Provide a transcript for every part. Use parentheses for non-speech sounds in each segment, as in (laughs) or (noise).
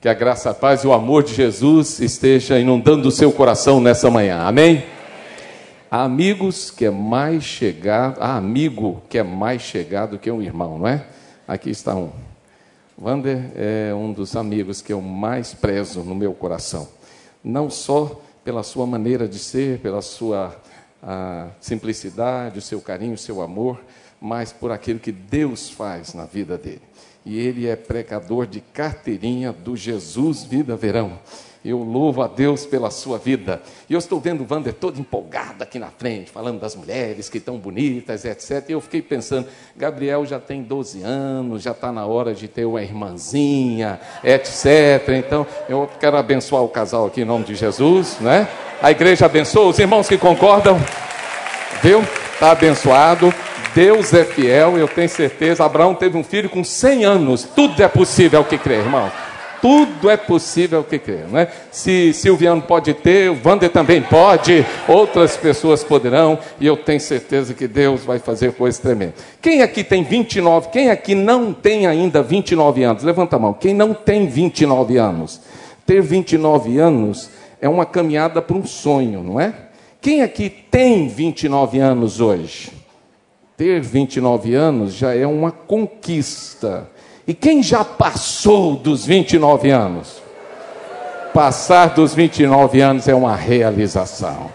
Que a graça, a paz e o amor de Jesus esteja inundando o seu coração nessa manhã. Amém? Há amigos que é mais chegado, há amigo que é mais chegado que um irmão, não é? Aqui está um. Wander é um dos amigos que eu mais prezo no meu coração. Não só pela sua maneira de ser, pela sua simplicidade, o seu carinho, o seu amor, mas por aquilo que Deus faz na vida dele e ele é pregador de carteirinha do Jesus Vida Verão. Eu louvo a Deus pela sua vida. E eu estou vendo o Wander todo empolgado aqui na frente, falando das mulheres que estão bonitas, etc. E eu fiquei pensando, Gabriel já tem 12 anos, já está na hora de ter uma irmãzinha, etc. Então, eu quero abençoar o casal aqui em nome de Jesus, né? A igreja abençoa, os irmãos que concordam, viu? Está abençoado. Deus é fiel, eu tenho certeza. Abraão teve um filho com 100 anos. Tudo é possível que crer, irmão. Tudo é possível que crer, não é? Se Silviano pode ter, o Wander também pode, outras pessoas poderão, e eu tenho certeza que Deus vai fazer coisas tremendas. Quem aqui tem 29? Quem aqui não tem ainda 29 anos? Levanta a mão. Quem não tem 29 anos? Ter 29 anos é uma caminhada para um sonho, não é? Quem aqui tem 29 anos hoje? Ter 29 anos já é uma conquista. E quem já passou dos 29 anos? Passar dos 29 anos é uma realização.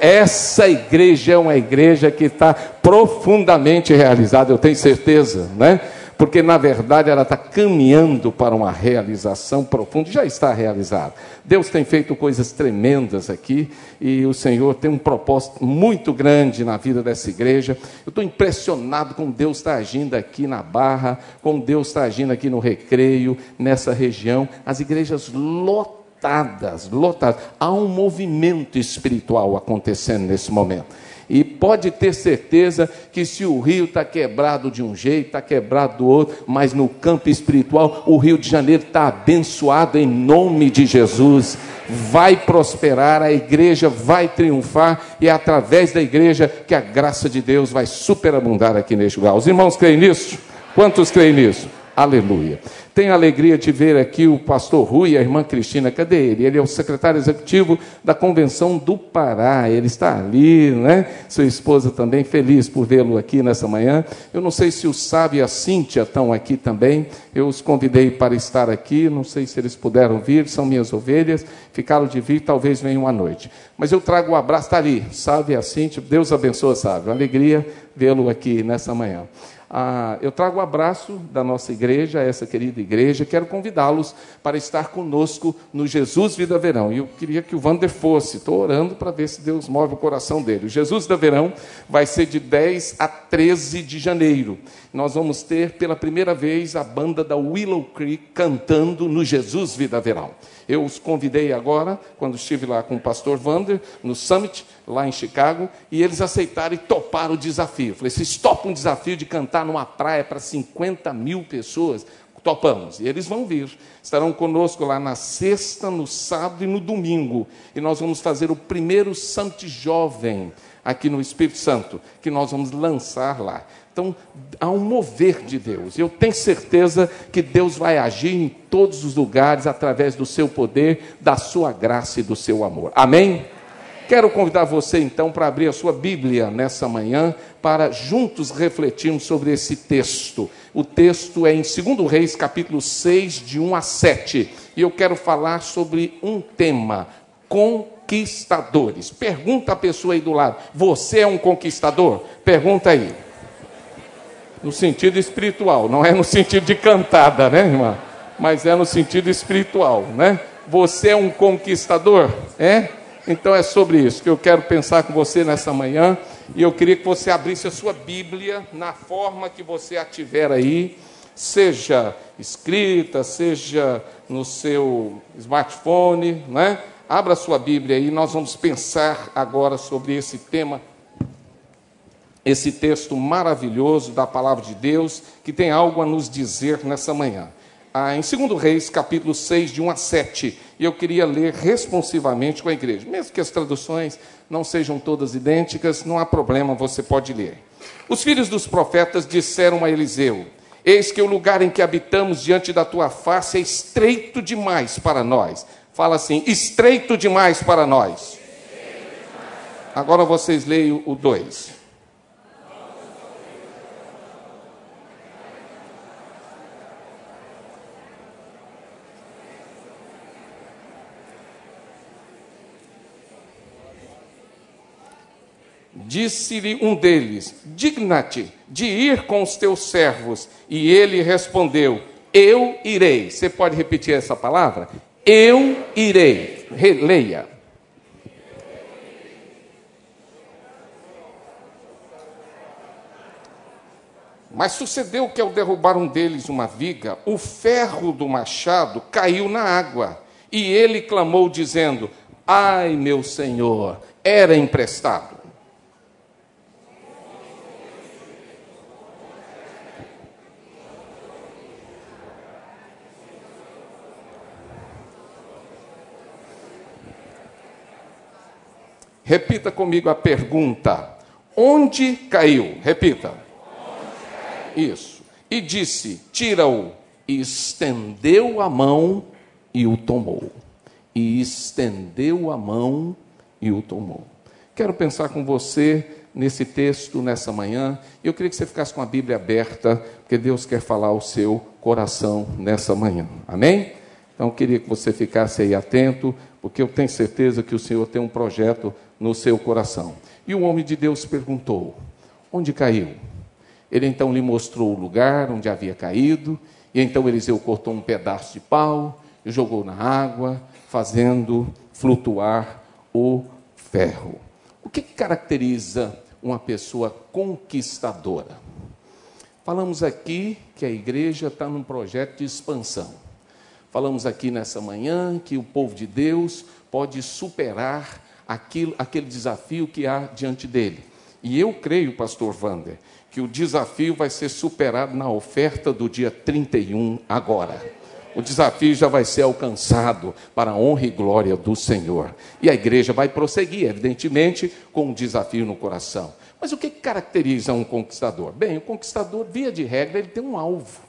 Essa igreja é uma igreja que está profundamente realizada, eu tenho certeza, né? Porque na verdade ela está caminhando para uma realização profunda, já está realizada. Deus tem feito coisas tremendas aqui e o Senhor tem um propósito muito grande na vida dessa igreja. Eu estou impressionado com Deus está agindo aqui na Barra, com Deus está agindo aqui no Recreio, nessa região, as igrejas lotadas, lotadas. Há um movimento espiritual acontecendo nesse momento. E pode ter certeza que se o rio está quebrado de um jeito, está quebrado do outro, mas no campo espiritual, o Rio de Janeiro está abençoado em nome de Jesus. Vai prosperar, a igreja vai triunfar, e é através da igreja que a graça de Deus vai superabundar aqui neste lugar. Os irmãos creem nisso? Quantos creem nisso? Aleluia. Tenho a alegria de ver aqui o pastor Rui e a irmã Cristina. Cadê ele? Ele é o secretário executivo da Convenção do Pará. Ele está ali, né? Sua esposa também, feliz por vê-lo aqui nessa manhã. Eu não sei se o Sábio e a Cíntia estão aqui também. Eu os convidei para estar aqui. Não sei se eles puderam vir, são minhas ovelhas. Ficaram de vir, talvez venham à noite. Mas eu trago o um abraço, está ali. Sábio e a Cíntia. Deus abençoe, Sábio. Alegria vê-lo aqui nessa manhã. Ah, eu trago o um abraço da nossa igreja, essa querida igreja. Quero convidá-los para estar conosco no Jesus Vida Verão. E eu queria que o Vander fosse. Estou orando para ver se Deus move o coração dele. O Jesus Vida Verão vai ser de 10 a 13 de janeiro. Nós vamos ter pela primeira vez a banda da Willow Creek cantando no Jesus Vida Verão. Eu os convidei agora, quando estive lá com o pastor Vander, no Summit, lá em Chicago, e eles aceitaram e toparam o desafio. falei, vocês topam um desafio de cantar numa praia para 50 mil pessoas? Topamos. E eles vão vir. Estarão conosco lá na sexta, no sábado e no domingo. E nós vamos fazer o primeiro Summit Jovem aqui no Espírito Santo, que nós vamos lançar lá. Então, há um mover de Deus. Eu tenho certeza que Deus vai agir em todos os lugares através do seu poder, da sua graça e do seu amor. Amém? Quero convidar você então para abrir a sua Bíblia nessa manhã para juntos refletirmos sobre esse texto. O texto é em 2 Reis, capítulo 6, de 1 a 7. E eu quero falar sobre um tema: conquistadores. Pergunta a pessoa aí do lado: Você é um conquistador? Pergunta aí no sentido espiritual, não é no sentido de cantada, né, irmã? Mas é no sentido espiritual, né? Você é um conquistador, é? Então é sobre isso que eu quero pensar com você nessa manhã. E eu queria que você abrisse a sua Bíblia na forma que você a tiver aí, seja escrita, seja no seu smartphone, né? Abra a sua Bíblia aí, nós vamos pensar agora sobre esse tema esse texto maravilhoso da palavra de Deus, que tem algo a nos dizer nessa manhã. Ah, em 2 Reis, capítulo 6, de 1 a 7, e eu queria ler responsivamente com a igreja. Mesmo que as traduções não sejam todas idênticas, não há problema, você pode ler. Os filhos dos profetas disseram a Eliseu: Eis que o lugar em que habitamos diante da tua face é estreito demais para nós. Fala assim: estreito demais para nós. Agora vocês leiam o 2. Disse-lhe um deles: Digna-te de ir com os teus servos. E ele respondeu: Eu irei. Você pode repetir essa palavra? Eu irei. Releia. Mas sucedeu que ao derrubar um deles uma viga, o ferro do machado caiu na água. E ele clamou, dizendo: Ai, meu senhor, era emprestado. Repita comigo a pergunta: onde caiu? Repita. Onde caiu? Isso. E disse: tira-o. E estendeu a mão e o tomou. E estendeu a mão e o tomou. Quero pensar com você nesse texto, nessa manhã. Eu queria que você ficasse com a Bíblia aberta, porque Deus quer falar ao seu coração nessa manhã. Amém? Então, eu queria que você ficasse aí atento, porque eu tenho certeza que o Senhor tem um projeto no seu coração. E o homem de Deus perguntou: Onde caiu? Ele então lhe mostrou o lugar onde havia caído, e então Eliseu cortou um pedaço de pau e jogou na água, fazendo flutuar o ferro. O que caracteriza uma pessoa conquistadora? Falamos aqui que a igreja está num projeto de expansão. Falamos aqui nessa manhã que o povo de Deus pode superar aquilo, aquele desafio que há diante dele. E eu creio, pastor Wander, que o desafio vai ser superado na oferta do dia 31 agora. O desafio já vai ser alcançado para a honra e glória do Senhor. E a igreja vai prosseguir, evidentemente, com um desafio no coração. Mas o que caracteriza um conquistador? Bem, o conquistador, via de regra, ele tem um alvo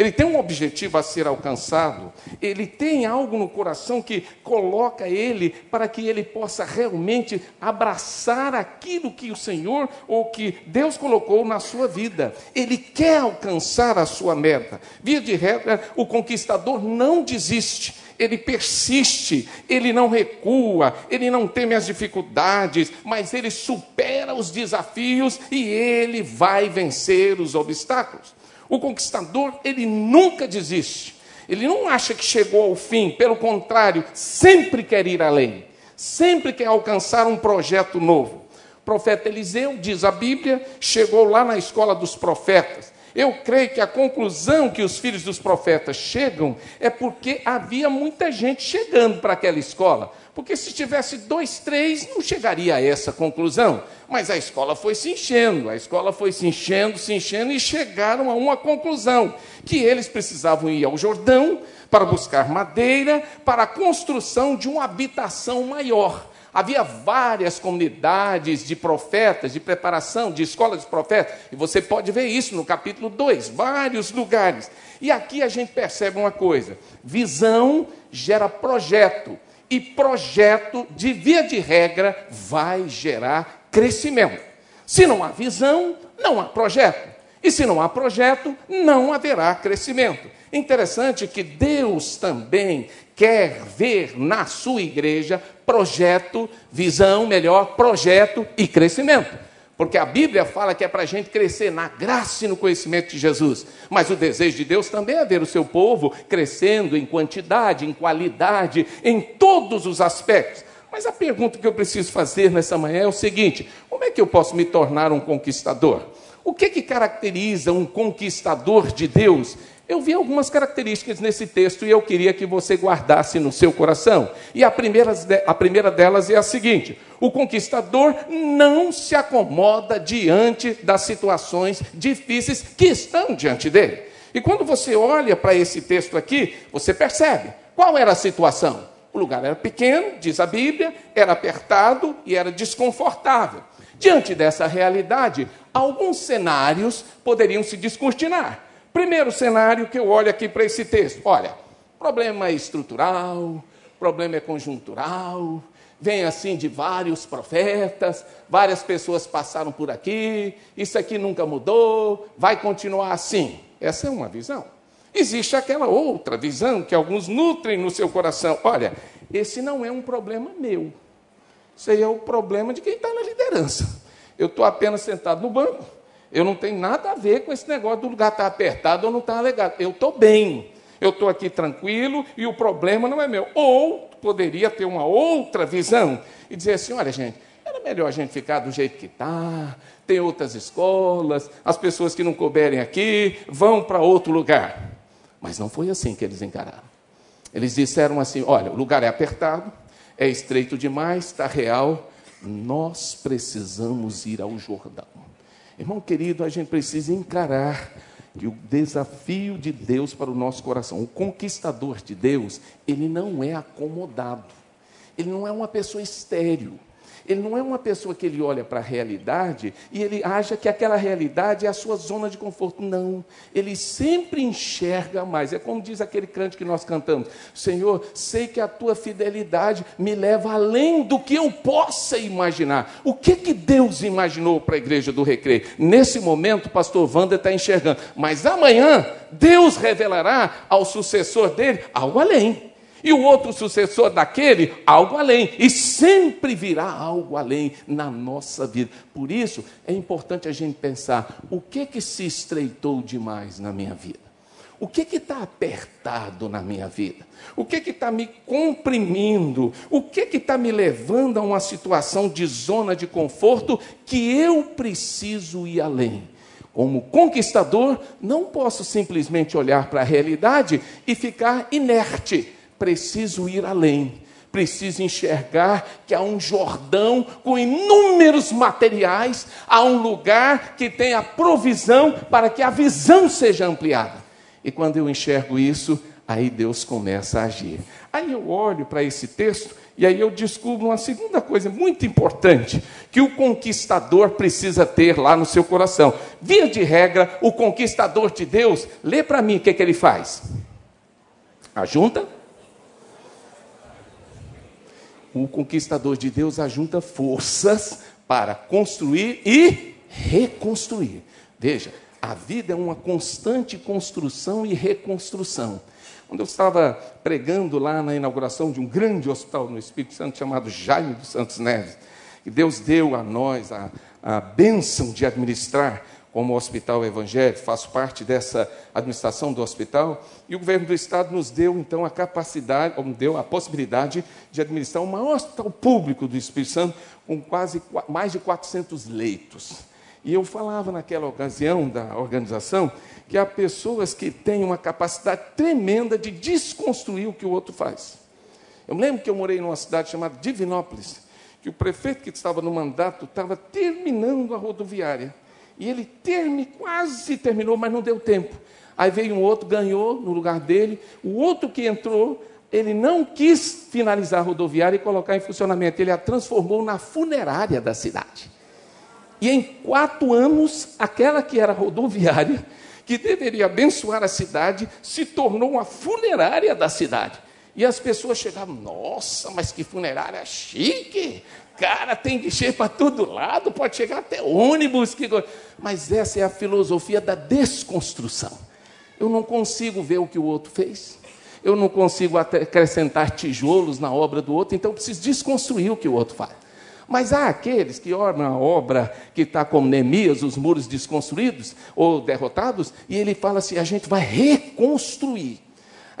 ele tem um objetivo a ser alcançado, ele tem algo no coração que coloca ele para que ele possa realmente abraçar aquilo que o Senhor ou que Deus colocou na sua vida. Ele quer alcançar a sua meta. Via de regra, o conquistador não desiste ele persiste, ele não recua, ele não teme as dificuldades, mas ele supera os desafios e ele vai vencer os obstáculos. O conquistador, ele nunca desiste. Ele não acha que chegou ao fim, pelo contrário, sempre quer ir além, sempre quer alcançar um projeto novo. O profeta Eliseu, diz a Bíblia, chegou lá na escola dos profetas. Eu creio que a conclusão que os filhos dos profetas chegam é porque havia muita gente chegando para aquela escola. Porque se tivesse dois, três, não chegaria a essa conclusão. Mas a escola foi se enchendo, a escola foi se enchendo, se enchendo, e chegaram a uma conclusão: que eles precisavam ir ao Jordão para buscar madeira para a construção de uma habitação maior. Havia várias comunidades de profetas, de preparação, de escola de profetas, e você pode ver isso no capítulo 2, vários lugares. E aqui a gente percebe uma coisa: visão gera projeto e projeto, de via de regra, vai gerar crescimento. Se não há visão, não há projeto. E se não há projeto, não haverá crescimento. Interessante que Deus também quer ver na sua igreja projeto, visão, melhor, projeto e crescimento. Porque a Bíblia fala que é para a gente crescer na graça e no conhecimento de Jesus. Mas o desejo de Deus também é ver o seu povo crescendo em quantidade, em qualidade, em todos os aspectos. Mas a pergunta que eu preciso fazer nessa manhã é o seguinte: como é que eu posso me tornar um conquistador? O que, que caracteriza um conquistador de Deus? Eu vi algumas características nesse texto e eu queria que você guardasse no seu coração. E a primeira, a primeira delas é a seguinte: o conquistador não se acomoda diante das situações difíceis que estão diante dele. E quando você olha para esse texto aqui, você percebe qual era a situação. O lugar era pequeno, diz a Bíblia, era apertado e era desconfortável. Diante dessa realidade, alguns cenários poderiam se descortinar. Primeiro cenário que eu olho aqui para esse texto: olha, problema estrutural, problema é conjuntural, vem assim de vários profetas, várias pessoas passaram por aqui, isso aqui nunca mudou, vai continuar assim. Essa é uma visão. Existe aquela outra visão que alguns nutrem no seu coração. Olha, esse não é um problema meu. Isso aí é o problema de quem está na liderança. Eu estou apenas sentado no banco. Eu não tenho nada a ver com esse negócio do lugar estar tá apertado ou não estar tá alegado. Eu estou bem. Eu estou aqui tranquilo e o problema não é meu. Ou poderia ter uma outra visão e dizer assim: olha, gente, era melhor a gente ficar do jeito que está, tem outras escolas, as pessoas que não couberem aqui vão para outro lugar. Mas não foi assim que eles encararam. Eles disseram assim: olha, o lugar é apertado, é estreito demais, está real, nós precisamos ir ao Jordão. Irmão querido, a gente precisa encarar que o desafio de Deus para o nosso coração, o conquistador de Deus, ele não é acomodado, ele não é uma pessoa estéril. Ele não é uma pessoa que ele olha para a realidade e ele acha que aquela realidade é a sua zona de conforto. Não. Ele sempre enxerga mais. É como diz aquele cante que nós cantamos: Senhor, sei que a tua fidelidade me leva além do que eu possa imaginar. O que, que Deus imaginou para a igreja do recreio? Nesse momento, o pastor Wander está enxergando. Mas amanhã, Deus revelará ao sucessor dele algo além. E o outro sucessor daquele, algo além. E sempre virá algo além na nossa vida. Por isso, é importante a gente pensar: o que que se estreitou demais na minha vida? O que está apertado na minha vida? O que está me comprimindo? O que está me levando a uma situação de zona de conforto que eu preciso ir além? Como conquistador, não posso simplesmente olhar para a realidade e ficar inerte preciso ir além. Preciso enxergar que há um Jordão com inúmeros materiais, há um lugar que tem a provisão para que a visão seja ampliada. E quando eu enxergo isso, aí Deus começa a agir. Aí eu olho para esse texto e aí eu descubro uma segunda coisa muito importante que o conquistador precisa ter lá no seu coração. Via de regra, o conquistador de Deus, lê para mim o que, é que ele faz. Ajunta o conquistador de Deus ajunta forças para construir e reconstruir. Veja, a vida é uma constante construção e reconstrução. Quando eu estava pregando lá na inauguração de um grande hospital no Espírito Santo chamado Jaime dos Santos Neves, e Deus deu a nós a, a bênção de administrar como hospital evangélico, faço parte dessa administração do hospital, e o governo do estado nos deu então a capacidade, ou deu a possibilidade de administrar maior hospital público do Espírito Santo, com quase mais de 400 leitos. E eu falava naquela ocasião da organização que há pessoas que têm uma capacidade tremenda de desconstruir o que o outro faz. Eu me lembro que eu morei numa cidade chamada Divinópolis, que o prefeito que estava no mandato estava terminando a rodoviária. E ele termi, quase terminou, mas não deu tempo. Aí veio um outro, ganhou no lugar dele. O outro que entrou, ele não quis finalizar a rodoviária e colocar em funcionamento. Ele a transformou na funerária da cidade. E em quatro anos, aquela que era rodoviária, que deveria abençoar a cidade, se tornou uma funerária da cidade. E as pessoas chegavam, nossa, mas que funerária chique! Cara, tem guichê para todo lado, pode chegar até ônibus. Que... Mas essa é a filosofia da desconstrução. Eu não consigo ver o que o outro fez. Eu não consigo acrescentar tijolos na obra do outro, então eu preciso desconstruir o que o outro faz. Mas há aqueles que olham a obra que está como Neemias, os muros desconstruídos ou derrotados, e ele fala assim: a gente vai reconstruir.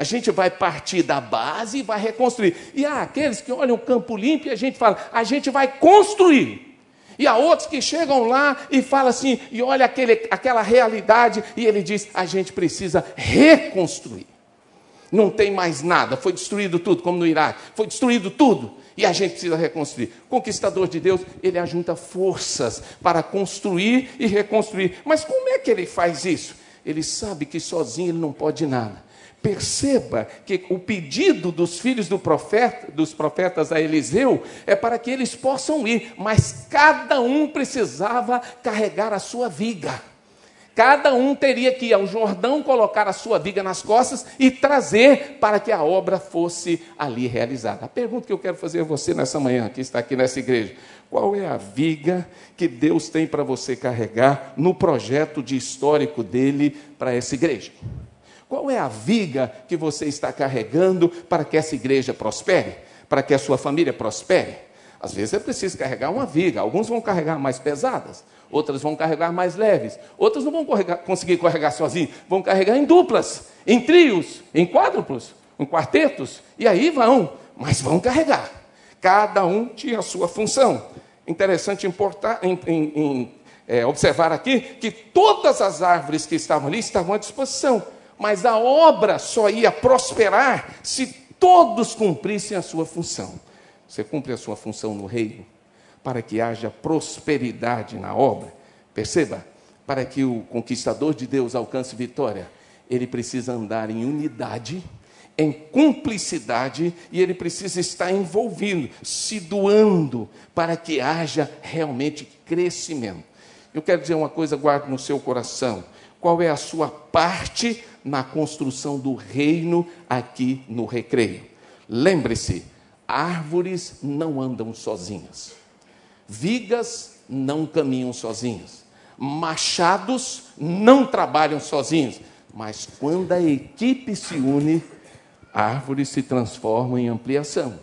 A gente vai partir da base e vai reconstruir. E há aqueles que olham o campo limpo e a gente fala, a gente vai construir. E há outros que chegam lá e falam assim, e olha aquele, aquela realidade, e ele diz: a gente precisa reconstruir. Não tem mais nada, foi destruído tudo, como no Iraque, foi destruído tudo, e a gente precisa reconstruir. Conquistador de Deus, ele ajunta forças para construir e reconstruir. Mas como é que ele faz isso? Ele sabe que sozinho ele não pode nada. Perceba que o pedido dos filhos do profeta, dos profetas a Eliseu é para que eles possam ir, mas cada um precisava carregar a sua viga. Cada um teria que ir ao Jordão, colocar a sua viga nas costas e trazer para que a obra fosse ali realizada. A pergunta que eu quero fazer a você nessa manhã, que está aqui nessa igreja: qual é a viga que Deus tem para você carregar no projeto de histórico dele para essa igreja? Qual é a viga que você está carregando para que essa igreja prospere? Para que a sua família prospere? Às vezes é preciso carregar uma viga. Alguns vão carregar mais pesadas, outras vão carregar mais leves, outras não vão carregar, conseguir carregar sozinhos, vão carregar em duplas, em trios, em quádruplos, em quartetos, e aí vão, mas vão carregar. Cada um tinha a sua função. Interessante importar, em, em, em, é, observar aqui que todas as árvores que estavam ali estavam à disposição mas a obra só ia prosperar se todos cumprissem a sua função. Você cumpre a sua função no reino para que haja prosperidade na obra. Perceba, para que o conquistador de Deus alcance vitória, ele precisa andar em unidade, em cumplicidade e ele precisa estar envolvido, se doando para que haja realmente crescimento. Eu quero dizer uma coisa, guarde no seu coração. Qual é a sua parte na construção do reino aqui no recreio. Lembre-se, árvores não andam sozinhas, vigas não caminham sozinhas, machados não trabalham sozinhos, mas quando a equipe se une, árvores se transformam em ampliação.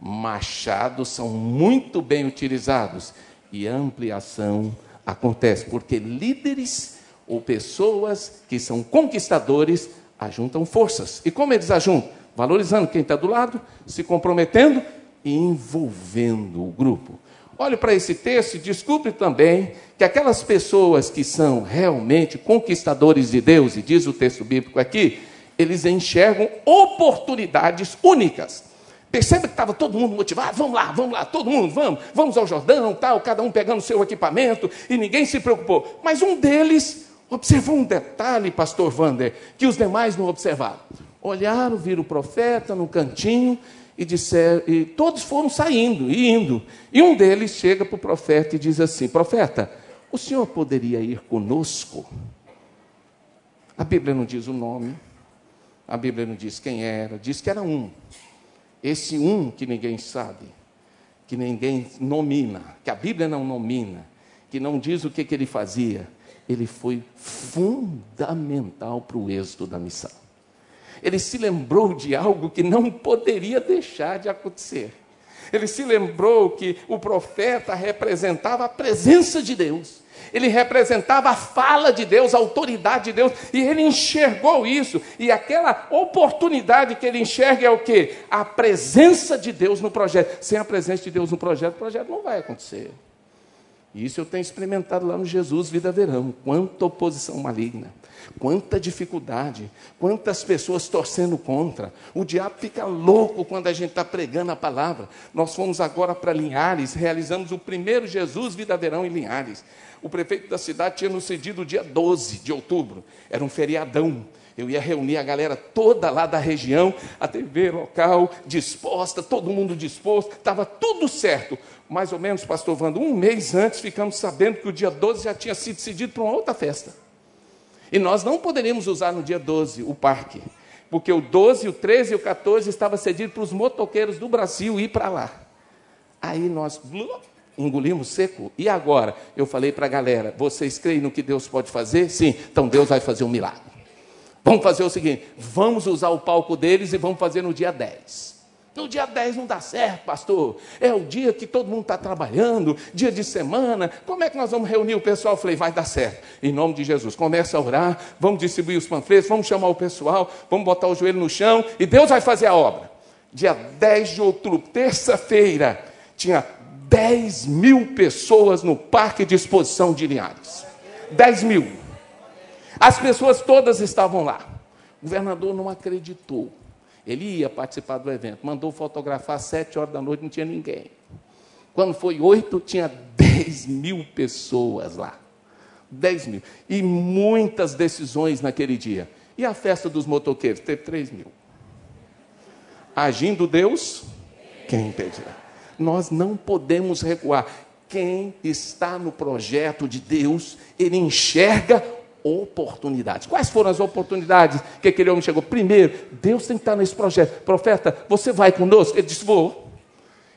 Machados são muito bem utilizados e ampliação acontece porque líderes ou pessoas que são conquistadores ajuntam forças. E como eles ajuntam? Valorizando quem está do lado, se comprometendo e envolvendo o grupo. Olhe para esse texto e descubra também que aquelas pessoas que são realmente conquistadores de Deus, e diz o texto bíblico aqui, eles enxergam oportunidades únicas. Percebe que estava todo mundo motivado, vamos lá, vamos lá, todo mundo, vamos, vamos ao Jordão, tal, cada um pegando seu equipamento, e ninguém se preocupou. Mas um deles observou um detalhe, pastor Vander, que os demais não observaram. Olharam, viram o profeta no cantinho e disseram, e todos foram saindo e indo. E um deles chega para o profeta e diz assim: Profeta, o senhor poderia ir conosco? A Bíblia não diz o nome, a Bíblia não diz quem era, diz que era um. Esse um que ninguém sabe, que ninguém nomina, que a Bíblia não nomina, que não diz o que, que ele fazia ele foi fundamental para o êxito da missão. Ele se lembrou de algo que não poderia deixar de acontecer. Ele se lembrou que o profeta representava a presença de Deus. Ele representava a fala de Deus, a autoridade de Deus, e ele enxergou isso. E aquela oportunidade que ele enxerga é o que? A presença de Deus no projeto. Sem a presença de Deus no projeto, o projeto não vai acontecer. Isso eu tenho experimentado lá no Jesus Vida Verão. Quanta oposição maligna, quanta dificuldade, quantas pessoas torcendo contra. O diabo fica louco quando a gente está pregando a palavra. Nós fomos agora para Linhares, realizamos o primeiro Jesus Vida Verão em Linhares. O prefeito da cidade tinha nos cedido o dia 12 de outubro, era um feriadão. Eu ia reunir a galera toda lá da região, a TV local disposta, todo mundo disposto, estava tudo certo mais ou menos, pastor Wando, um mês antes, ficamos sabendo que o dia 12 já tinha sido decidido para uma outra festa. E nós não poderíamos usar no dia 12 o parque, porque o 12, o 13 e o 14 estava cedido para os motoqueiros do Brasil ir para lá. Aí nós engolimos seco. E agora? Eu falei para a galera: vocês creem no que Deus pode fazer? Sim, então Deus vai fazer um milagre. Vamos fazer o seguinte: vamos usar o palco deles e vamos fazer no dia 10. No dia 10 não dá certo, pastor. É o dia que todo mundo está trabalhando, dia de semana. Como é que nós vamos reunir o pessoal? Eu falei, vai dar certo. Em nome de Jesus. Começa a orar, vamos distribuir os panfletos, vamos chamar o pessoal, vamos botar o joelho no chão e Deus vai fazer a obra. Dia 10 de outubro, terça-feira, tinha 10 mil pessoas no Parque de Exposição de Linhares. 10 mil. As pessoas todas estavam lá. O governador não acreditou. Ele ia participar do evento, mandou fotografar às sete horas da noite, não tinha ninguém. Quando foi oito, tinha dez mil pessoas lá. Dez mil. E muitas decisões naquele dia. E a festa dos motoqueiros? Teve três mil. Agindo Deus, quem impedirá? Nós não podemos recuar. Quem está no projeto de Deus, ele enxerga oportunidades. Quais foram as oportunidades que aquele homem chegou? Primeiro, Deus tem que estar nesse projeto. Profeta, você vai conosco? Ele disse: Vou.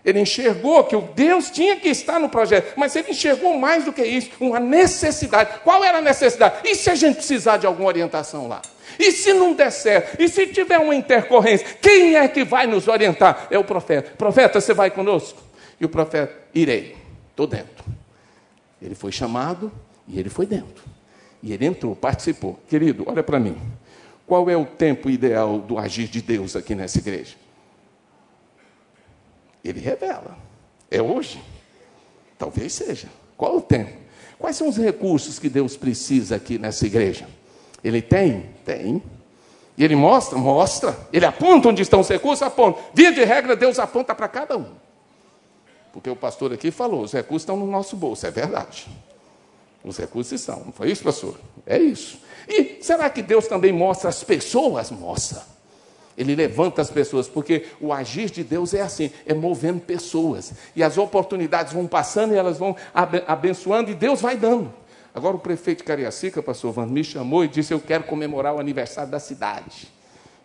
Ele enxergou que o Deus tinha que estar no projeto, mas ele enxergou mais do que isso, uma necessidade. Qual era a necessidade? E se a gente precisar de alguma orientação lá? E se não der certo? E se tiver uma intercorrência? Quem é que vai nos orientar? É o profeta. Profeta, você vai conosco? E o profeta, irei. Estou dentro. Ele foi chamado e ele foi dentro. E ele entrou, participou. Querido, olha para mim. Qual é o tempo ideal do agir de Deus aqui nessa igreja? Ele revela. É hoje? Talvez seja. Qual o tempo? Quais são os recursos que Deus precisa aqui nessa igreja? Ele tem? Tem. E ele mostra? Mostra. Ele aponta onde estão os recursos? Aponta. Via de regra, Deus aponta para cada um. Porque o pastor aqui falou: os recursos estão no nosso bolso. É verdade. Os recursos estão. Não foi isso, pastor? É isso. E será que Deus também mostra as pessoas? Mostra. Ele levanta as pessoas, porque o agir de Deus é assim, é movendo pessoas. E as oportunidades vão passando e elas vão abençoando e Deus vai dando. Agora o prefeito de Cariacica, pastor Van, me chamou e disse: Eu quero comemorar o aniversário da cidade.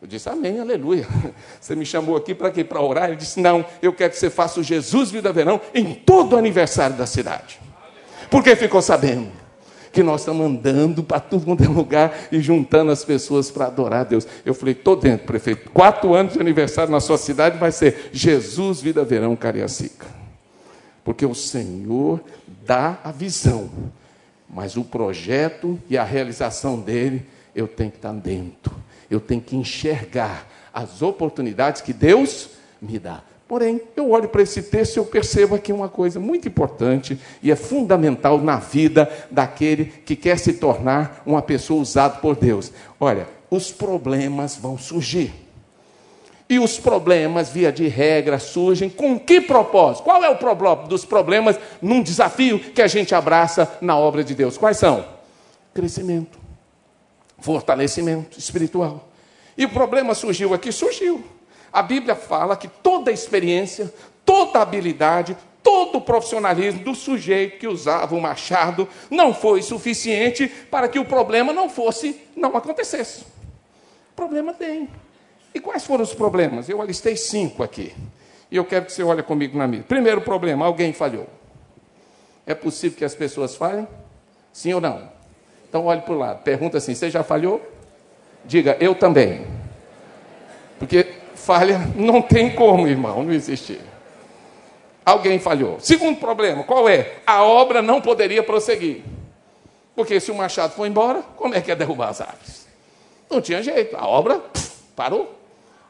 Eu disse, amém, aleluia. (laughs) Você me chamou aqui para quê? Para orar? Ele disse, não, eu quero que você faça o Jesus Vida Verão em todo o aniversário da cidade. Porque ficou sabendo que nós estamos andando para tudo quanto é lugar e juntando as pessoas para adorar a Deus. Eu falei, estou dentro, prefeito. Quatro anos de aniversário na sua cidade vai ser Jesus Vida Verão Cariacica. Porque o Senhor dá a visão, mas o projeto e a realização dele, eu tenho que estar dentro. Eu tenho que enxergar as oportunidades que Deus me dá. Porém, eu olho para esse texto e eu percebo aqui uma coisa muito importante e é fundamental na vida daquele que quer se tornar uma pessoa usada por Deus. Olha, os problemas vão surgir. E os problemas, via de regra, surgem com que propósito? Qual é o problema dos problemas num desafio que a gente abraça na obra de Deus? Quais são? Crescimento, fortalecimento espiritual. E o problema surgiu aqui? Surgiu. A Bíblia fala que toda experiência, toda habilidade, todo o profissionalismo do sujeito que usava o machado não foi suficiente para que o problema não fosse, não acontecesse. Problema tem. E quais foram os problemas? Eu alistei cinco aqui. E eu quero que você olhe comigo na minha. Primeiro problema, alguém falhou. É possível que as pessoas falhem? Sim ou não? Então olhe para o lado. Pergunta assim: você já falhou? Diga, eu também. Porque falha não tem como, irmão, não existe. Alguém falhou. Segundo problema, qual é? A obra não poderia prosseguir. Porque se o machado for embora, como é que ia derrubar as árvores? Não tinha jeito, a obra parou.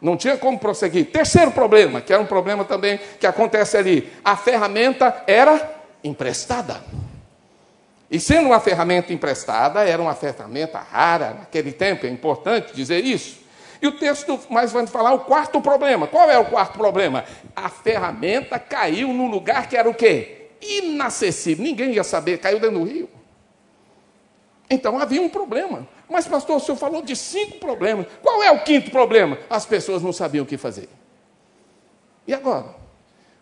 Não tinha como prosseguir. Terceiro problema, que era um problema também que acontece ali: a ferramenta era emprestada. E sendo uma ferramenta emprestada, era uma ferramenta rara naquele tempo, é importante dizer isso. E o texto mais vai falar o quarto problema. Qual é o quarto problema? A ferramenta caiu num lugar que era o quê? Inacessível. Ninguém ia saber, caiu dentro do rio. Então havia um problema. Mas, pastor, o senhor falou de cinco problemas. Qual é o quinto problema? As pessoas não sabiam o que fazer. E agora?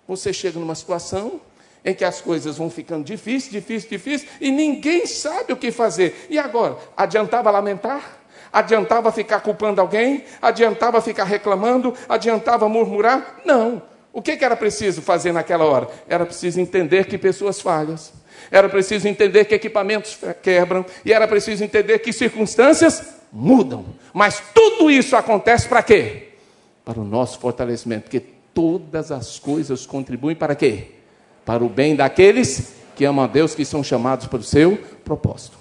Você chega numa situação em que as coisas vão ficando difíceis, difíceis, difíceis, e ninguém sabe o que fazer. E agora? Adiantava lamentar? Adiantava ficar culpando alguém? Adiantava ficar reclamando? Adiantava murmurar? Não. O que, era preciso fazer naquela hora? Era preciso entender que pessoas falhas, era preciso entender que equipamentos quebram, e era preciso entender que circunstâncias mudam. Mas tudo isso acontece para quê? Para o nosso fortalecimento, porque todas as coisas contribuem para quê? Para o bem daqueles que amam a Deus, que são chamados para o seu propósito.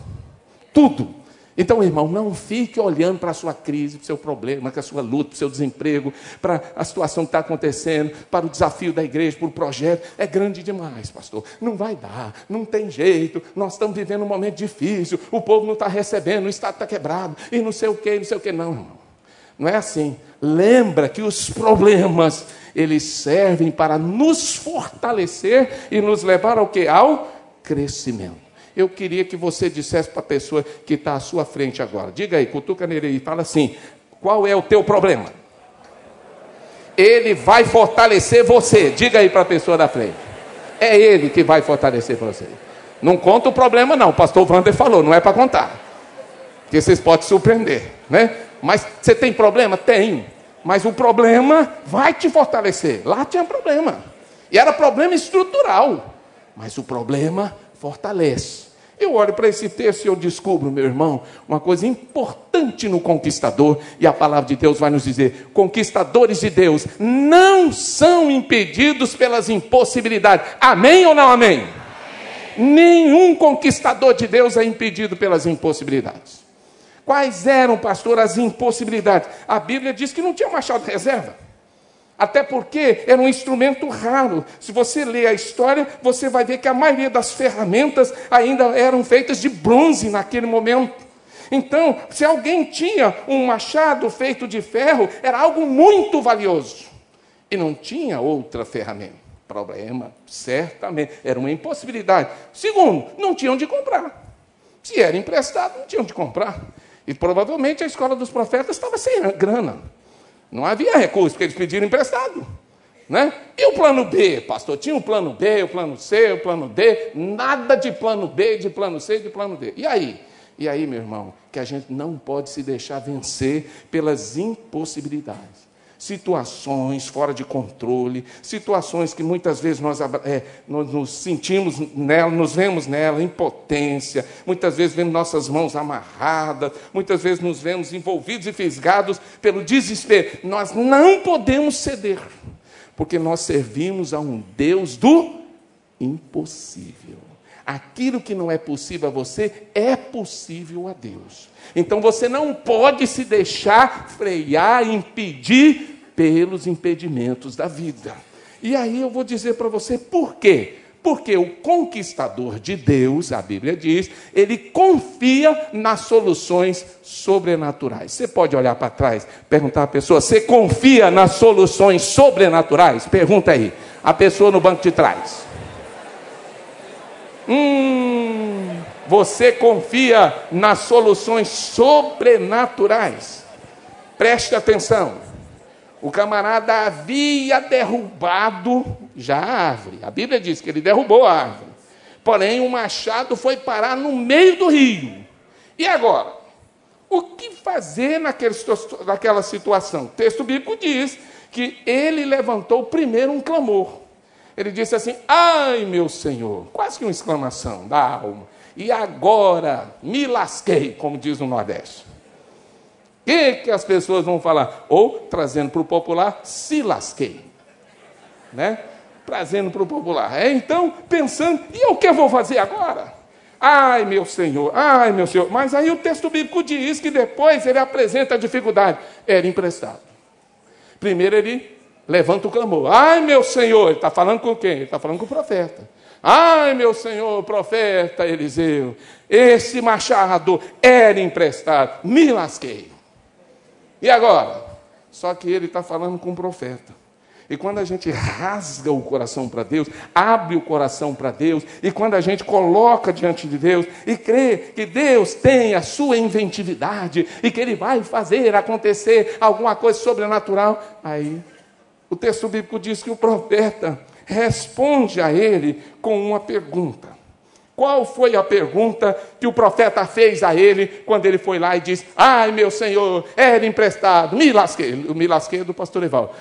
Tudo então, irmão, não fique olhando para a sua crise, para o seu problema, para a sua luta, para o seu desemprego, para a situação que está acontecendo, para o desafio da igreja, para o projeto. É grande demais, pastor. Não vai dar, não tem jeito. Nós estamos vivendo um momento difícil, o povo não está recebendo, o Estado está quebrado, e não sei o que, não sei o que. Não, irmão. Não é assim. Lembra que os problemas, eles servem para nos fortalecer e nos levar ao que? Ao crescimento. Eu queria que você dissesse para a pessoa que está à sua frente agora. Diga aí, cutuca nele e fala assim: qual é o teu problema? Ele vai fortalecer você. Diga aí para a pessoa da frente. É ele que vai fortalecer você. Não conta o problema, não. O pastor Wander falou, não é para contar. Porque vocês podem surpreender, né? Mas você tem problema? Tem. Mas o problema vai te fortalecer. Lá tinha problema. E era problema estrutural. Mas o problema fortalece. Eu olho para esse texto e eu descubro, meu irmão, uma coisa importante no conquistador, e a palavra de Deus vai nos dizer: conquistadores de Deus não são impedidos pelas impossibilidades. Amém ou não amém? amém. Nenhum conquistador de Deus é impedido pelas impossibilidades. Quais eram, pastor, as impossibilidades? A Bíblia diz que não tinha machado de reserva. Até porque era um instrumento raro. Se você ler a história, você vai ver que a maioria das ferramentas ainda eram feitas de bronze naquele momento. Então, se alguém tinha um machado feito de ferro, era algo muito valioso. E não tinha outra ferramenta. Problema, certamente, era uma impossibilidade. Segundo, não tinham de comprar. Se era emprestado, não tinham de comprar. E provavelmente a escola dos profetas estava sem grana. Não havia recurso, porque eles pediram emprestado. Né? E o plano B, pastor? Tinha o plano B, o plano C, o plano D, nada de plano B, de plano C, de plano D. E aí? E aí, meu irmão, que a gente não pode se deixar vencer pelas impossibilidades situações fora de controle, situações que muitas vezes nós, é, nós, nos sentimos nela, nos vemos nela, impotência, muitas vezes vemos nossas mãos amarradas, muitas vezes nos vemos envolvidos e fisgados pelo desespero. Nós não podemos ceder, porque nós servimos a um Deus do impossível. Aquilo que não é possível a você é possível a Deus. Então você não pode se deixar frear, impedir pelos impedimentos da vida. E aí eu vou dizer para você por quê? Porque o conquistador de Deus, a Bíblia diz, ele confia nas soluções sobrenaturais. Você pode olhar para trás, perguntar à pessoa: você confia nas soluções sobrenaturais? Pergunta aí, a pessoa no banco de trás. Hum, você confia nas soluções sobrenaturais? Preste atenção. O camarada havia derrubado já a árvore. A Bíblia diz que ele derrubou a árvore. Porém, o machado foi parar no meio do rio. E agora? O que fazer naquele, naquela situação? O texto bíblico diz que ele levantou primeiro um clamor. Ele disse assim: Ai, meu Senhor, quase que uma exclamação da alma. E agora me lasquei, como diz no Nordeste que, que as pessoas vão falar? Ou, trazendo para o popular, se lasquei. Né? Trazendo para o popular. É, então, pensando, e o que eu vou fazer agora? Ai, meu Senhor, ai, meu Senhor. Mas aí o texto bíblico diz que depois ele apresenta a dificuldade. Era emprestado. Primeiro ele levanta o clamor. Ai, meu Senhor, ele está falando com quem? Ele está falando com o profeta. Ai, meu senhor, profeta Eliseu, esse machado era emprestado, me lasquei. E agora? Só que ele está falando com o profeta. E quando a gente rasga o coração para Deus, abre o coração para Deus, e quando a gente coloca diante de Deus e crê que Deus tem a sua inventividade e que Ele vai fazer acontecer alguma coisa sobrenatural, aí o texto bíblico diz que o profeta responde a ele com uma pergunta. Qual foi a pergunta que o profeta fez a ele quando ele foi lá e disse: Ai, meu senhor, era emprestado, me lasquei. Me lasquei do pastor Eval.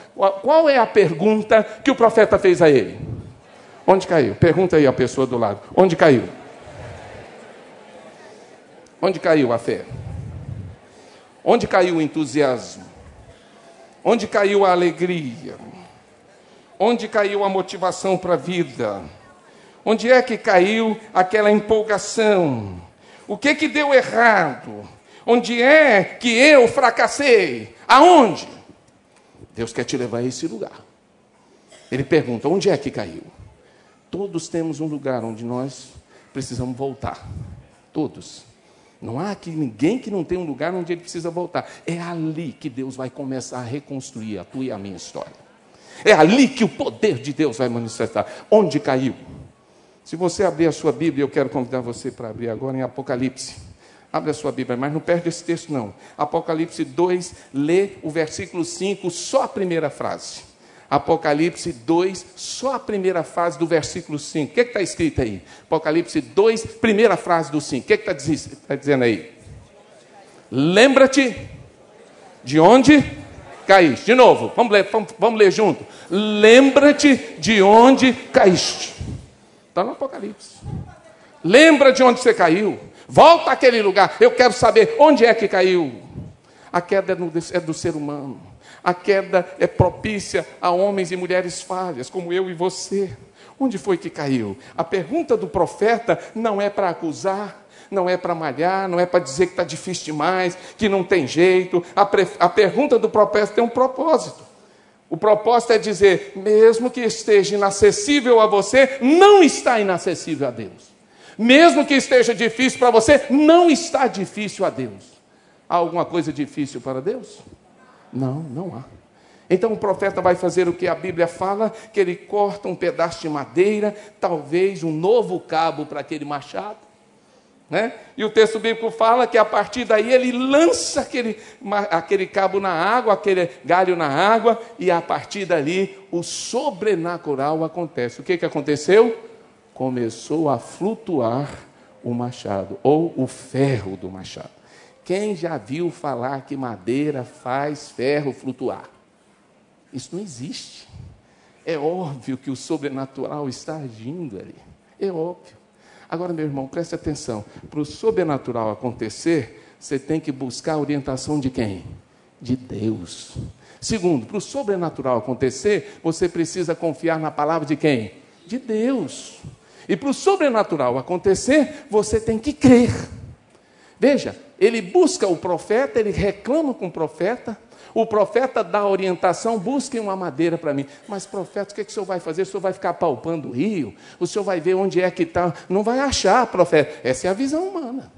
Qual é a pergunta que o profeta fez a ele? Onde caiu? Pergunta aí a pessoa do lado: Onde caiu? Onde caiu a fé? Onde caiu o entusiasmo? Onde caiu a alegria? Onde caiu a motivação para a vida? Onde é que caiu aquela empolgação? O que que deu errado? Onde é que eu fracassei? Aonde? Deus quer te levar a esse lugar. Ele pergunta: onde é que caiu? Todos temos um lugar onde nós precisamos voltar. Todos. Não há aqui ninguém que não tem um lugar onde ele precisa voltar. É ali que Deus vai começar a reconstruir a tua e a minha história. É ali que o poder de Deus vai manifestar. Onde caiu? Se você abrir a sua Bíblia, eu quero convidar você para abrir agora em Apocalipse. Abre a sua Bíblia, mas não perde esse texto, não. Apocalipse 2, lê o versículo 5, só a primeira frase. Apocalipse 2, só a primeira frase do versículo 5. O que está escrito aí? Apocalipse 2, primeira frase do 5. O que está tá dizendo aí? Lembra-te de onde caíste. De novo, vamos ler, vamos, vamos ler junto. Lembra-te de onde caíste. Está no Apocalipse. Lembra de onde você caiu. Volta àquele lugar. Eu quero saber onde é que caiu. A queda é do, é do ser humano. A queda é propícia a homens e mulheres falhas, como eu e você. Onde foi que caiu? A pergunta do profeta não é para acusar, não é para malhar, não é para dizer que está difícil demais, que não tem jeito. A, pre... a pergunta do profeta tem um propósito. O propósito é dizer, mesmo que esteja inacessível a você, não está inacessível a Deus. Mesmo que esteja difícil para você, não está difícil a Deus. Há alguma coisa difícil para Deus? Não, não há. Então o profeta vai fazer o que a Bíblia fala, que ele corta um pedaço de madeira, talvez um novo cabo para aquele machado. Né? E o texto bíblico fala que a partir daí ele lança aquele, aquele cabo na água, aquele galho na água, e a partir dali o sobrenatural acontece. O que, que aconteceu? Começou a flutuar o machado, ou o ferro do machado. Quem já viu falar que madeira faz ferro flutuar? Isso não existe. É óbvio que o sobrenatural está agindo ali. É óbvio. Agora, meu irmão, preste atenção. Para o sobrenatural acontecer, você tem que buscar a orientação de quem? De Deus. Segundo, para o sobrenatural acontecer, você precisa confiar na palavra de quem? De Deus. E para o sobrenatural acontecer, você tem que crer. Veja, ele busca o profeta, ele reclama com o profeta, o profeta dá orientação, busquem uma madeira para mim. Mas, profeta, o que, é que o senhor vai fazer? O senhor vai ficar palpando o rio? O senhor vai ver onde é que está? Não vai achar, profeta. Essa é a visão humana.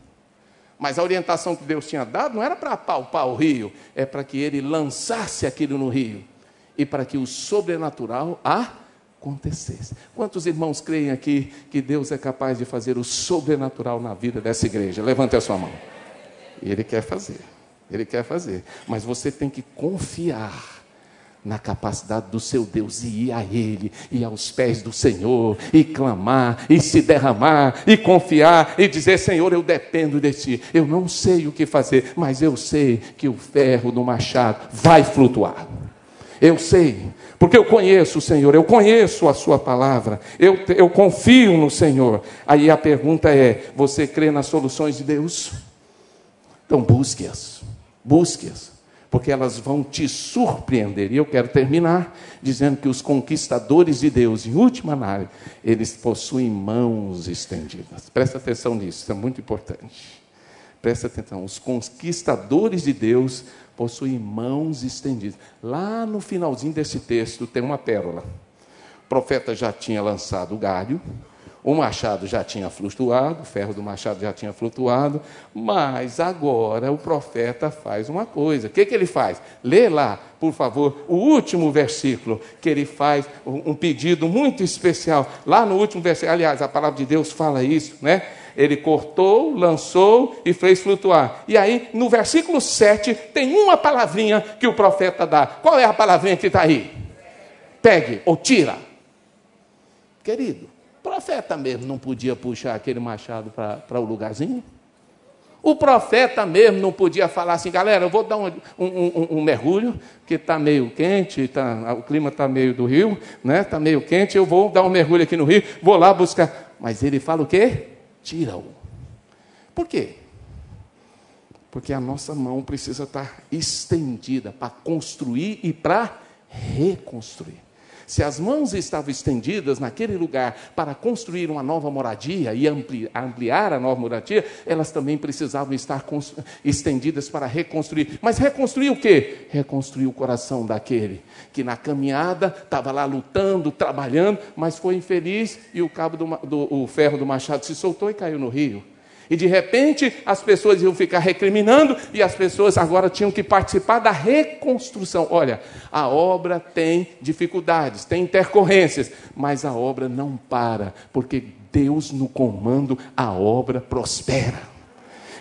Mas a orientação que Deus tinha dado não era para palpar o rio, é para que ele lançasse aquilo no rio e para que o sobrenatural acontecesse. Quantos irmãos creem aqui que Deus é capaz de fazer o sobrenatural na vida dessa igreja? Levante a sua mão. Ele quer fazer. Ele quer fazer. Mas você tem que confiar na capacidade do seu Deus e ir a Ele, e aos pés do Senhor, e clamar, e se derramar, e confiar, e dizer: Senhor, eu dependo de Ti. Eu não sei o que fazer, mas eu sei que o ferro do machado vai flutuar. Eu sei, porque eu conheço o Senhor, eu conheço a Sua palavra, eu, eu confio no Senhor. Aí a pergunta é: você crê nas soluções de Deus? Então busque-as. Busque-as, porque elas vão te surpreender. E eu quero terminar dizendo que os conquistadores de Deus, em última análise, eles possuem mãos estendidas. Presta atenção nisso, isso é muito importante. Presta atenção, os conquistadores de Deus possuem mãos estendidas. Lá no finalzinho desse texto tem uma pérola. O profeta já tinha lançado o galho, o machado já tinha flutuado, o ferro do machado já tinha flutuado, mas agora o profeta faz uma coisa. O que, que ele faz? Lê lá, por favor, o último versículo, que ele faz um pedido muito especial. Lá no último versículo, aliás, a palavra de Deus fala isso, né? Ele cortou, lançou e fez flutuar. E aí, no versículo 7, tem uma palavrinha que o profeta dá. Qual é a palavrinha que está aí? Pegue ou tira. Querido, profeta mesmo não podia puxar aquele machado para o lugarzinho? O profeta mesmo não podia falar assim, galera, eu vou dar um, um, um, mergulho, que está meio quente, tá, o clima está meio do rio, né? Está meio quente, eu vou dar um mergulho aqui no rio, vou lá buscar. Mas ele fala o quê? Tira-o. Por quê? Porque a nossa mão precisa estar estendida para construir e para reconstruir. Se as mãos estavam estendidas naquele lugar para construir uma nova moradia e ampliar a nova moradia, elas também precisavam estar estendidas para reconstruir. Mas reconstruir o quê? Reconstruir o coração daquele que na caminhada estava lá lutando, trabalhando, mas foi infeliz e o cabo do, do o ferro do machado se soltou e caiu no rio. E de repente as pessoas iam ficar recriminando e as pessoas agora tinham que participar da reconstrução. Olha, a obra tem dificuldades, tem intercorrências, mas a obra não para, porque Deus no comando, a obra prospera.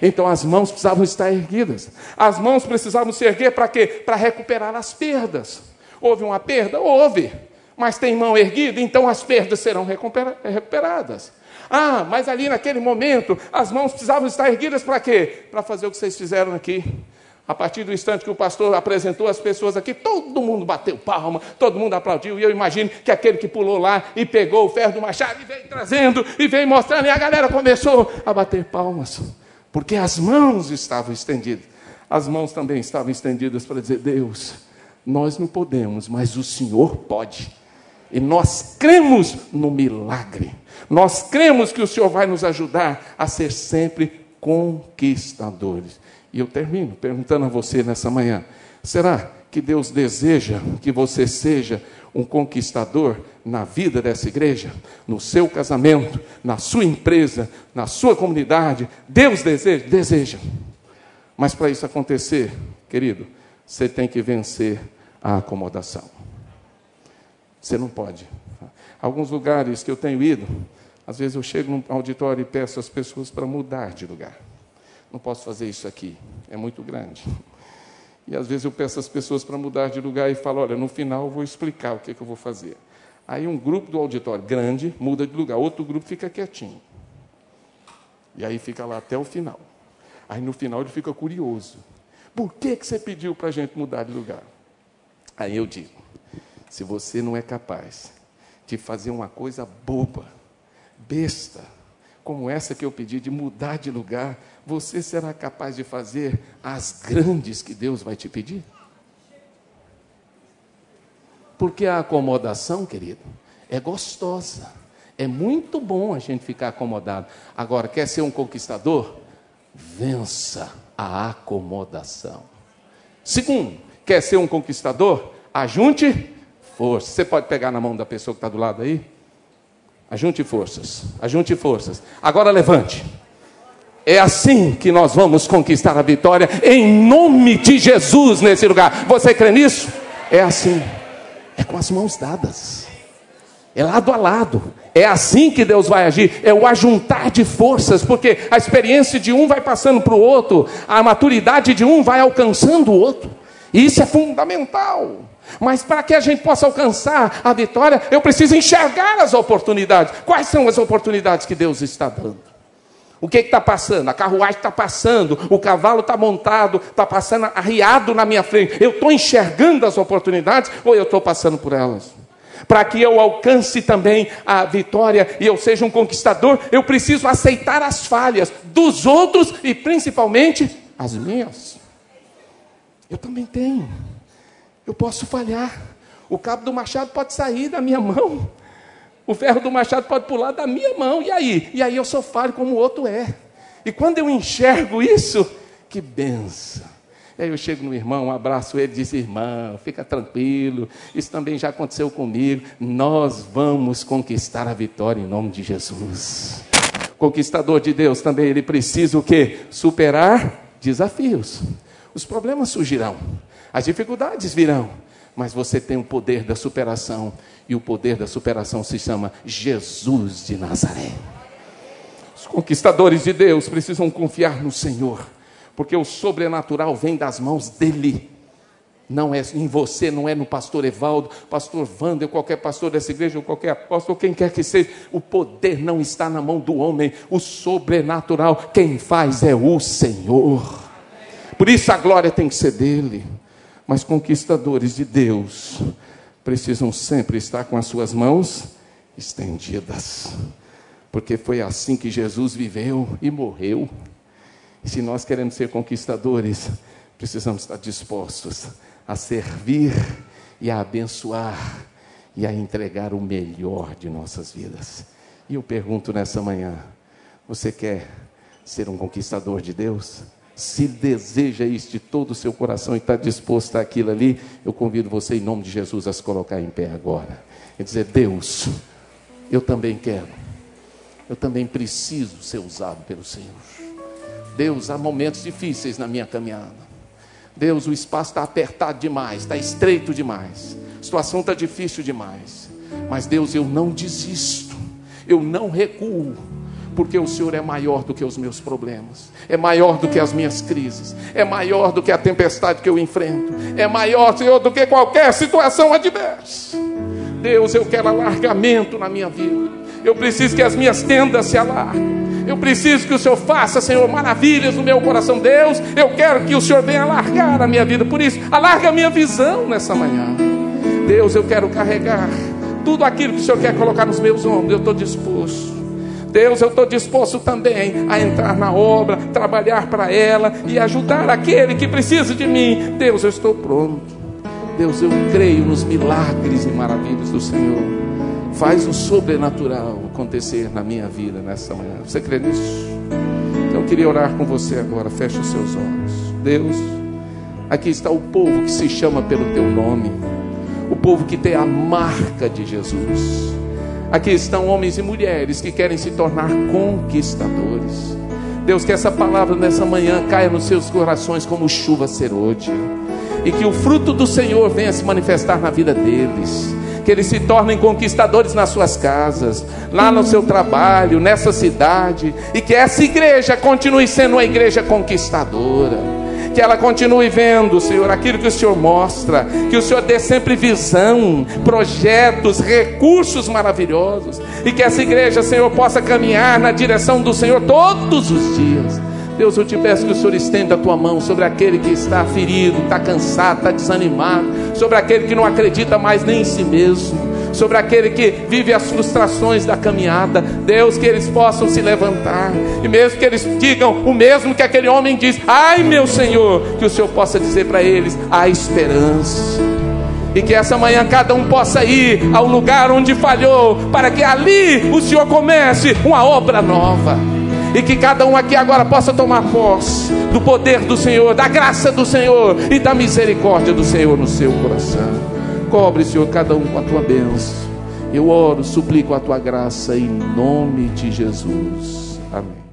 Então as mãos precisavam estar erguidas. As mãos precisavam se erguer para quê? Para recuperar as perdas. Houve uma perda? Houve. Mas tem mão erguida, então as perdas serão recuperadas. Ah, mas ali naquele momento, as mãos precisavam estar erguidas para quê? Para fazer o que vocês fizeram aqui. A partir do instante que o pastor apresentou as pessoas aqui, todo mundo bateu palma, todo mundo aplaudiu. E eu imagino que aquele que pulou lá e pegou o ferro do machado e veio trazendo e veio mostrando, e a galera começou a bater palmas, porque as mãos estavam estendidas. As mãos também estavam estendidas para dizer: Deus, nós não podemos, mas o Senhor pode. E nós cremos no milagre. Nós cremos que o Senhor vai nos ajudar a ser sempre conquistadores. E eu termino perguntando a você nessa manhã: será que Deus deseja que você seja um conquistador na vida dessa igreja, no seu casamento, na sua empresa, na sua comunidade? Deus deseja? Deseja. Mas para isso acontecer, querido, você tem que vencer a acomodação. Você não pode. Alguns lugares que eu tenho ido, às vezes eu chego num auditório e peço às pessoas para mudar de lugar não posso fazer isso aqui, é muito grande. E às vezes eu peço às pessoas para mudar de lugar e falo: olha, no final eu vou explicar o que, é que eu vou fazer. Aí um grupo do auditório grande muda de lugar, outro grupo fica quietinho. E aí fica lá até o final. Aí no final ele fica curioso. Por que, que você pediu para a gente mudar de lugar? Aí eu digo: se você não é capaz de fazer uma coisa boba, besta, como essa que eu pedi de mudar de lugar, você será capaz de fazer as grandes que Deus vai te pedir? Porque a acomodação, querido, é gostosa. É muito bom a gente ficar acomodado. Agora, quer ser um conquistador? Vença a acomodação. Segundo, quer ser um conquistador? Ajunte força. Você pode pegar na mão da pessoa que está do lado aí? Ajunte forças, ajunte forças. Agora levante. É assim que nós vamos conquistar a vitória, em nome de Jesus nesse lugar. Você crê nisso? É assim. É com as mãos dadas. É lado a lado. É assim que Deus vai agir. É o ajuntar de forças, porque a experiência de um vai passando para o outro, a maturidade de um vai alcançando o outro. E isso é fundamental. Mas para que a gente possa alcançar a vitória, eu preciso enxergar as oportunidades. Quais são as oportunidades que Deus está dando? O que está passando? A carruagem está passando, o cavalo está montado, está passando arriado na minha frente. Eu estou enxergando as oportunidades ou eu estou passando por elas? Para que eu alcance também a vitória e eu seja um conquistador, eu preciso aceitar as falhas dos outros e principalmente as minhas. Eu também tenho. Eu posso falhar. O cabo do machado pode sair da minha mão. O ferro do machado pode pular da minha mão. E aí? E aí eu sou falho como o outro é. E quando eu enxergo isso, que benção. E aí eu chego no irmão, abraço ele e diz: Irmão, fica tranquilo, isso também já aconteceu comigo. Nós vamos conquistar a vitória em nome de Jesus. Conquistador de Deus também, ele precisa o quê? Superar desafios. Os problemas surgirão, as dificuldades virão, mas você tem o poder da superação, e o poder da superação se chama Jesus de Nazaré. Os conquistadores de Deus precisam confiar no Senhor, porque o sobrenatural vem das mãos dele. Não é em você, não é no pastor Evaldo, pastor Wander, qualquer pastor dessa igreja, ou qualquer apóstolo, quem quer que seja. O poder não está na mão do homem, o sobrenatural, quem faz é o Senhor. Por isso a glória tem que ser dele. Mas conquistadores de Deus precisam sempre estar com as suas mãos estendidas, porque foi assim que Jesus viveu e morreu. E se nós queremos ser conquistadores, precisamos estar dispostos a servir e a abençoar e a entregar o melhor de nossas vidas. E eu pergunto nessa manhã: você quer ser um conquistador de Deus? Se deseja isso de todo o seu coração e está disposto àquilo ali, eu convido você, em nome de Jesus, a se colocar em pé agora. E dizer: Deus, eu também quero, eu também preciso ser usado pelo Senhor. Deus, há momentos difíceis na minha caminhada. Deus, o espaço está apertado demais, está estreito demais, a situação está difícil demais. Mas, Deus, eu não desisto, eu não recuo porque o Senhor é maior do que os meus problemas, é maior do que as minhas crises, é maior do que a tempestade que eu enfrento, é maior, Senhor, do que qualquer situação adversa. Deus, eu quero alargamento na minha vida. Eu preciso que as minhas tendas se alarguem. Eu preciso que o Senhor faça, Senhor, maravilhas no meu coração. Deus, eu quero que o Senhor venha alargar a minha vida. Por isso, alarga a minha visão nessa manhã. Deus, eu quero carregar tudo aquilo que o Senhor quer colocar nos meus ombros. Eu estou disposto. Deus, eu estou disposto também a entrar na obra, trabalhar para ela e ajudar aquele que precisa de mim. Deus, eu estou pronto. Deus, eu creio nos milagres e maravilhas do Senhor. Faz o sobrenatural acontecer na minha vida nessa manhã. Você crê nisso? Então eu queria orar com você agora. Feche os seus olhos. Deus, aqui está o povo que se chama pelo teu nome. O povo que tem a marca de Jesus. Aqui estão homens e mulheres que querem se tornar conquistadores. Deus, que essa palavra nessa manhã caia nos seus corações como chuva serôdia. E que o fruto do Senhor venha se manifestar na vida deles. Que eles se tornem conquistadores nas suas casas, lá no seu trabalho, nessa cidade. E que essa igreja continue sendo uma igreja conquistadora que ela continue vendo, Senhor, aquilo que o Senhor mostra, que o Senhor dê sempre visão, projetos, recursos maravilhosos, e que essa igreja, Senhor, possa caminhar na direção do Senhor todos os dias. Deus, eu te peço que o Senhor estenda a tua mão sobre aquele que está ferido, está cansado, está desanimado, sobre aquele que não acredita mais nem em si mesmo sobre aquele que vive as frustrações da caminhada. Deus, que eles possam se levantar, e mesmo que eles digam o mesmo que aquele homem diz: Ai, meu Senhor, que o Senhor possa dizer para eles: há esperança. E que essa manhã cada um possa ir ao lugar onde falhou, para que ali o Senhor comece uma obra nova. E que cada um aqui agora possa tomar posse do poder do Senhor, da graça do Senhor e da misericórdia do Senhor no seu coração. Cobre, Senhor, cada um com a tua bênção. Eu oro, suplico a tua graça em nome de Jesus. Amém.